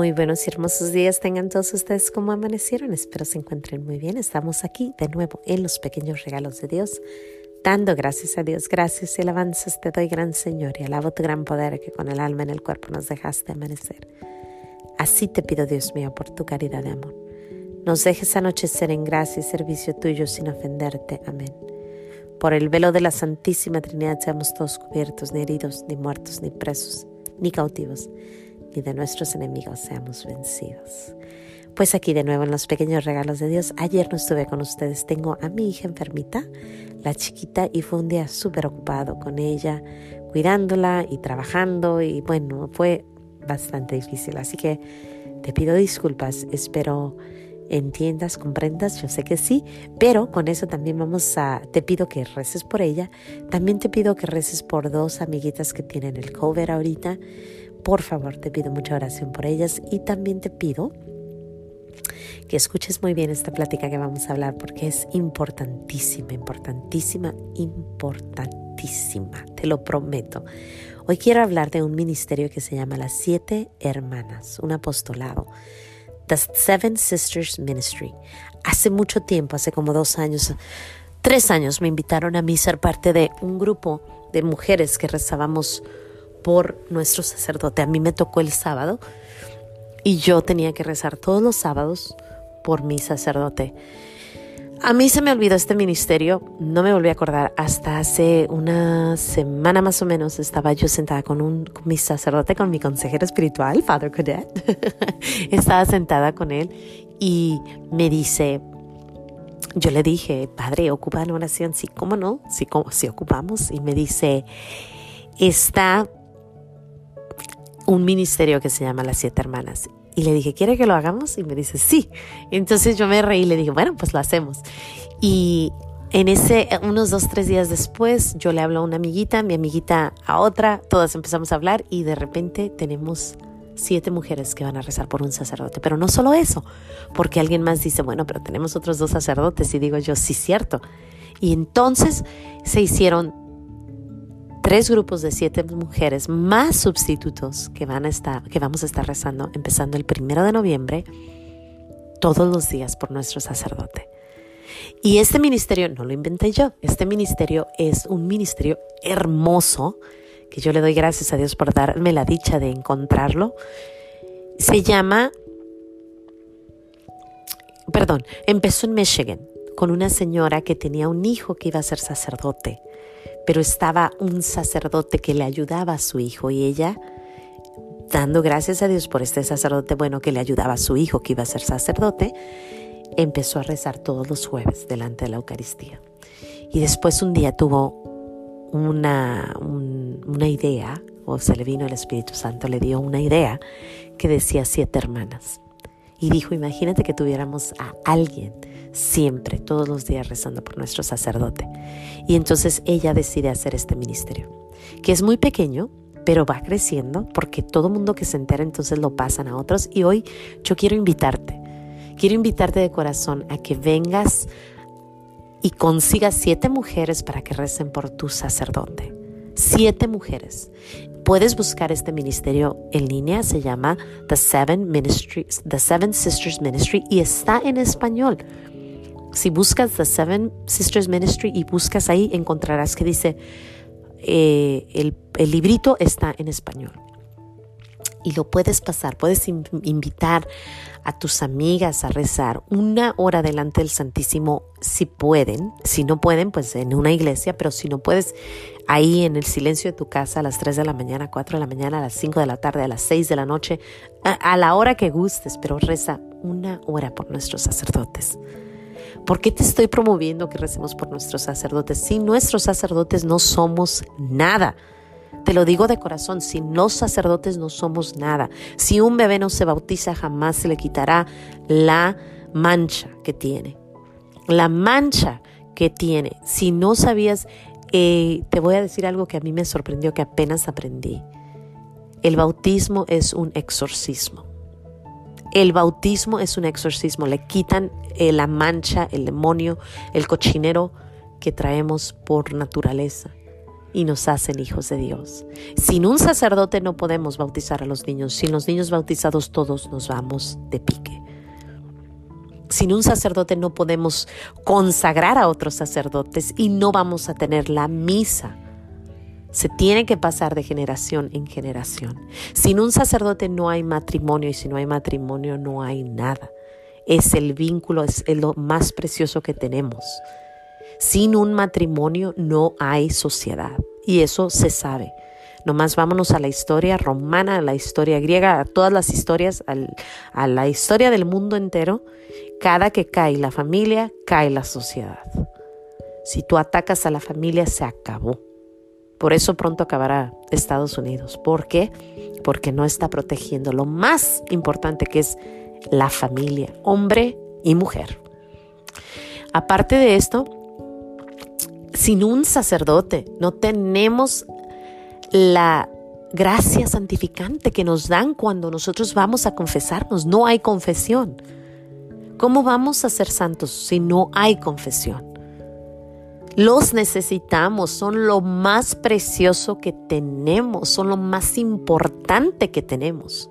Muy buenos y hermosos días tengan todos ustedes como amanecieron. Espero se encuentren muy bien. Estamos aquí de nuevo en los pequeños regalos de Dios, dando gracias a Dios. Gracias y alabanzas te doy, gran Señor, y alabo tu gran poder que con el alma en el cuerpo nos dejaste amanecer. Así te pido, Dios mío, por tu caridad de amor. Nos dejes anochecer en gracia y servicio tuyo sin ofenderte. Amén. Por el velo de la Santísima Trinidad seamos todos cubiertos, ni heridos, ni muertos, ni presos, ni cautivos y de nuestros enemigos seamos vencidos. Pues aquí de nuevo en los pequeños regalos de Dios. Ayer no estuve con ustedes. Tengo a mi hija enfermita, la chiquita, y fue un día súper ocupado con ella, cuidándola y trabajando. Y bueno, fue bastante difícil. Así que te pido disculpas. Espero entiendas, comprendas, yo sé que sí, pero con eso también vamos a, te pido que reces por ella, también te pido que reces por dos amiguitas que tienen el cover ahorita, por favor, te pido mucha oración por ellas y también te pido que escuches muy bien esta plática que vamos a hablar porque es importantísima, importantísima, importantísima, te lo prometo. Hoy quiero hablar de un ministerio que se llama Las Siete Hermanas, un apostolado. The Seven Sisters Ministry. Hace mucho tiempo, hace como dos años, tres años, me invitaron a mí ser parte de un grupo de mujeres que rezábamos por nuestro sacerdote. A mí me tocó el sábado y yo tenía que rezar todos los sábados por mi sacerdote. A mí se me olvidó este ministerio, no me volví a acordar. Hasta hace una semana más o menos estaba yo sentada con, un, mi sacerdote, con mi consejero espiritual, Father Cadet. estaba sentada con él y me dice, yo le dije, Padre, ¿ocupa una oración? Sí, ¿cómo no? Sí, ¿cómo? sí ocupamos. Y me dice, está un ministerio que se llama Las Siete Hermanas. Y le dije, ¿quiere que lo hagamos? Y me dice, sí. Entonces yo me reí y le dije, bueno, pues lo hacemos. Y en ese, unos dos, tres días después, yo le hablo a una amiguita, mi amiguita a otra, todas empezamos a hablar y de repente tenemos siete mujeres que van a rezar por un sacerdote. Pero no solo eso, porque alguien más dice, bueno, pero tenemos otros dos sacerdotes. Y digo yo, sí, cierto. Y entonces se hicieron tres grupos de siete mujeres más sustitutos que, van a estar, que vamos a estar rezando empezando el primero de noviembre todos los días por nuestro sacerdote. Y este ministerio no lo inventé yo, este ministerio es un ministerio hermoso que yo le doy gracias a Dios por darme la dicha de encontrarlo. Se llama, perdón, empezó en Michigan con una señora que tenía un hijo que iba a ser sacerdote pero estaba un sacerdote que le ayudaba a su hijo y ella, dando gracias a Dios por este sacerdote bueno que le ayudaba a su hijo que iba a ser sacerdote, empezó a rezar todos los jueves delante de la Eucaristía. Y después un día tuvo una, una idea, o se le vino el Espíritu Santo, le dio una idea que decía siete hermanas. Y dijo, imagínate que tuviéramos a alguien siempre, todos los días rezando por nuestro sacerdote. Y entonces ella decide hacer este ministerio, que es muy pequeño, pero va creciendo porque todo mundo que se entera entonces lo pasan a otros. Y hoy yo quiero invitarte, quiero invitarte de corazón a que vengas y consigas siete mujeres para que recen por tu sacerdote. Siete mujeres. Puedes buscar este ministerio en línea, se llama The Seven Ministries, The Seven Sisters Ministry y está en español. Si buscas The Seven Sisters Ministry y buscas ahí, encontrarás que dice, eh, el, el librito está en español y lo puedes pasar, puedes invitar a tus amigas a rezar una hora delante del Santísimo si pueden, si no pueden pues en una iglesia, pero si no puedes ahí en el silencio de tu casa a las 3 de la mañana, 4 de la mañana, a las 5 de la tarde, a las 6 de la noche, a la hora que gustes, pero reza una hora por nuestros sacerdotes. ¿Por qué te estoy promoviendo que recemos por nuestros sacerdotes? Si nuestros sacerdotes no somos nada. Te lo digo de corazón, si los sacerdotes no somos nada, si un bebé no se bautiza, jamás se le quitará la mancha que tiene. La mancha que tiene. Si no sabías, eh, te voy a decir algo que a mí me sorprendió, que apenas aprendí. El bautismo es un exorcismo. El bautismo es un exorcismo, le quitan eh, la mancha, el demonio, el cochinero que traemos por naturaleza. Y nos hacen hijos de Dios. Sin un sacerdote no podemos bautizar a los niños. Sin los niños bautizados todos nos vamos de pique. Sin un sacerdote no podemos consagrar a otros sacerdotes y no vamos a tener la misa. Se tiene que pasar de generación en generación. Sin un sacerdote no hay matrimonio y si no hay matrimonio no hay nada. Es el vínculo, es lo más precioso que tenemos. Sin un matrimonio no hay sociedad y eso se sabe. Nomás vámonos a la historia romana, a la historia griega, a todas las historias, a la historia del mundo entero. Cada que cae la familia, cae la sociedad. Si tú atacas a la familia, se acabó. Por eso pronto acabará Estados Unidos. ¿Por qué? Porque no está protegiendo lo más importante que es la familia, hombre y mujer. Aparte de esto, sin un sacerdote. No tenemos la gracia santificante que nos dan cuando nosotros vamos a confesarnos. No hay confesión. ¿Cómo vamos a ser santos si no hay confesión? Los necesitamos, son lo más precioso que tenemos, son lo más importante que tenemos.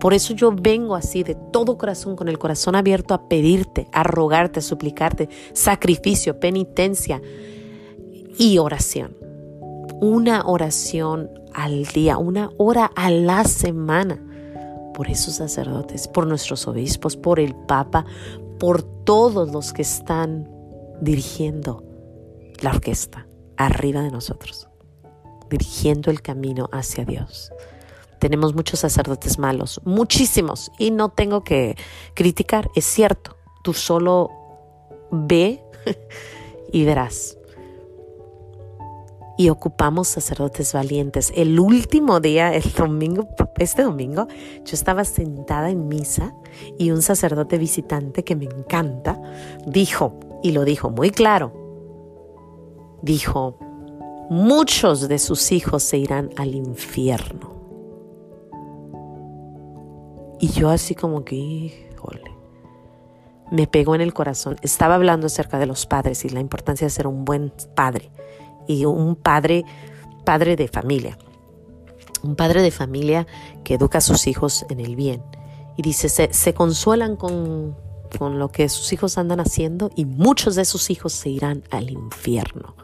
Por eso yo vengo así de todo corazón, con el corazón abierto a pedirte, a rogarte, a suplicarte sacrificio, penitencia y oración. Una oración al día, una hora a la semana por esos sacerdotes, por nuestros obispos, por el Papa, por todos los que están dirigiendo la orquesta arriba de nosotros, dirigiendo el camino hacia Dios. Tenemos muchos sacerdotes malos, muchísimos, y no tengo que criticar, es cierto, tú solo ve y verás. Y ocupamos sacerdotes valientes. El último día, el domingo, este domingo, yo estaba sentada en misa y un sacerdote visitante que me encanta dijo, y lo dijo muy claro, dijo, muchos de sus hijos se irán al infierno. Y yo así como que, híjole, me pegó en el corazón. Estaba hablando acerca de los padres y la importancia de ser un buen padre y un padre, padre de familia. Un padre de familia que educa a sus hijos en el bien. Y dice, se, se consuelan con, con lo que sus hijos andan haciendo y muchos de sus hijos se irán al infierno.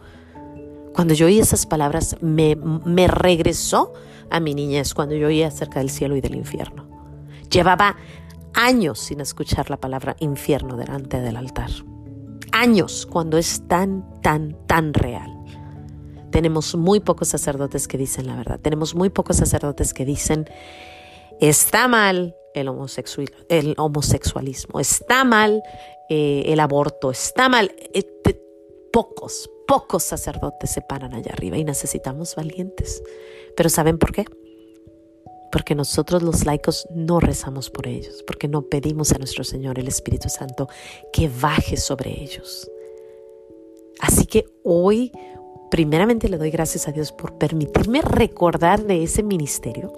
Cuando yo oí esas palabras, me, me regresó a mi niñez, cuando yo oí acerca del cielo y del infierno. Llevaba años sin escuchar la palabra infierno delante del altar. Años cuando es tan, tan, tan real. Tenemos muy pocos sacerdotes que dicen la verdad. Tenemos muy pocos sacerdotes que dicen, está mal el, el homosexualismo, está mal eh, el aborto, está mal. Eh, pocos, pocos sacerdotes se paran allá arriba y necesitamos valientes. Pero ¿saben por qué? Porque nosotros los laicos no rezamos por ellos, porque no pedimos a nuestro Señor el Espíritu Santo que baje sobre ellos. Así que hoy, primeramente le doy gracias a Dios por permitirme recordar de ese ministerio.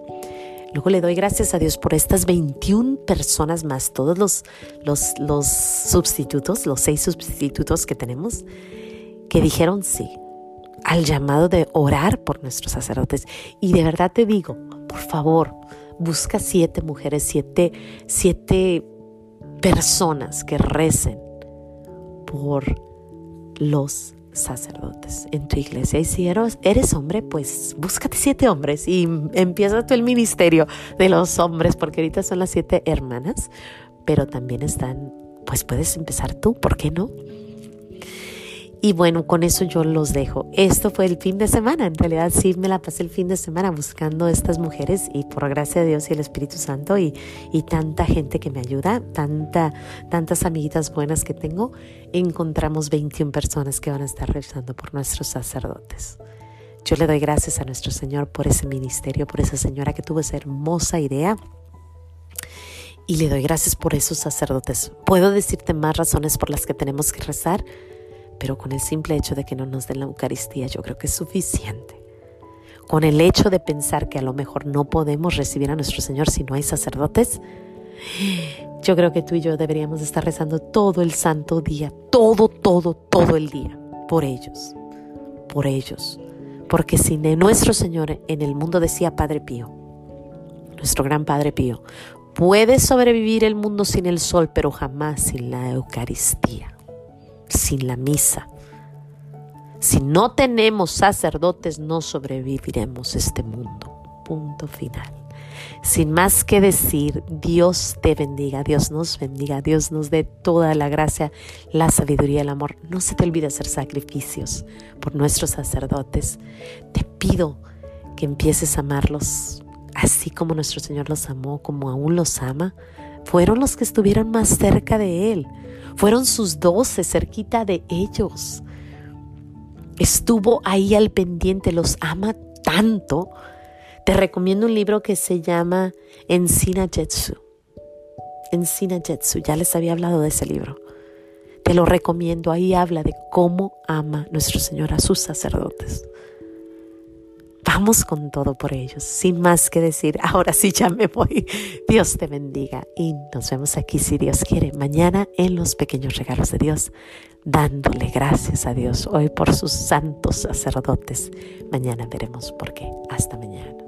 Luego le doy gracias a Dios por estas 21 personas más, todos los, los, los sustitutos, los seis sustitutos que tenemos, que dijeron sí al llamado de orar por nuestros sacerdotes. Y de verdad te digo, por favor, busca siete mujeres, siete, siete personas que recen por los sacerdotes en tu iglesia. Y si eres, hombre, pues búscate siete hombres y empieza tú el ministerio de los hombres, porque ahorita son las siete hermanas, pero también están, pues puedes empezar tú, ¿por qué no? Y bueno, con eso yo los dejo. Esto fue el fin de semana. En realidad sí me la pasé el fin de semana buscando estas mujeres y por gracia de Dios y el Espíritu Santo y, y tanta gente que me ayuda, tanta, tantas amiguitas buenas que tengo, encontramos 21 personas que van a estar rezando por nuestros sacerdotes. Yo le doy gracias a nuestro Señor por ese ministerio, por esa señora que tuvo esa hermosa idea. Y le doy gracias por esos sacerdotes. Puedo decirte más razones por las que tenemos que rezar pero con el simple hecho de que no nos den la Eucaristía yo creo que es suficiente. Con el hecho de pensar que a lo mejor no podemos recibir a nuestro Señor si no hay sacerdotes, yo creo que tú y yo deberíamos estar rezando todo el santo día, todo, todo, todo el día, por ellos, por ellos, Porque si nuestro Señor en el mundo decía Padre Pío, nuestro gran Padre Pío, puede sobrevivir el mundo sin el sol, pero jamás sin la Eucaristía, sin la misa. Si no tenemos sacerdotes, no sobreviviremos este mundo. Punto final. Sin más que decir, Dios te bendiga, Dios nos bendiga, Dios nos dé toda la gracia, la sabiduría, el amor. No se te olvide hacer sacrificios por nuestros sacerdotes. Te pido que empieces a amarlos así como nuestro Señor los amó, como aún los ama. Fueron los que estuvieron más cerca de Él. Fueron sus doce cerquita de ellos. Estuvo ahí al pendiente, los ama tanto te recomiendo un libro que se llama Encina Jetsu. Encina Jetsu, ya les había hablado de ese libro. Te lo recomiendo, ahí habla de cómo ama nuestro Señor a sus sacerdotes. Vamos con todo por ellos, sin más que decir, ahora sí ya me voy. Dios te bendiga y nos vemos aquí si Dios quiere, mañana en los pequeños regalos de Dios, dándole gracias a Dios hoy por sus santos sacerdotes. Mañana veremos por qué. Hasta mañana.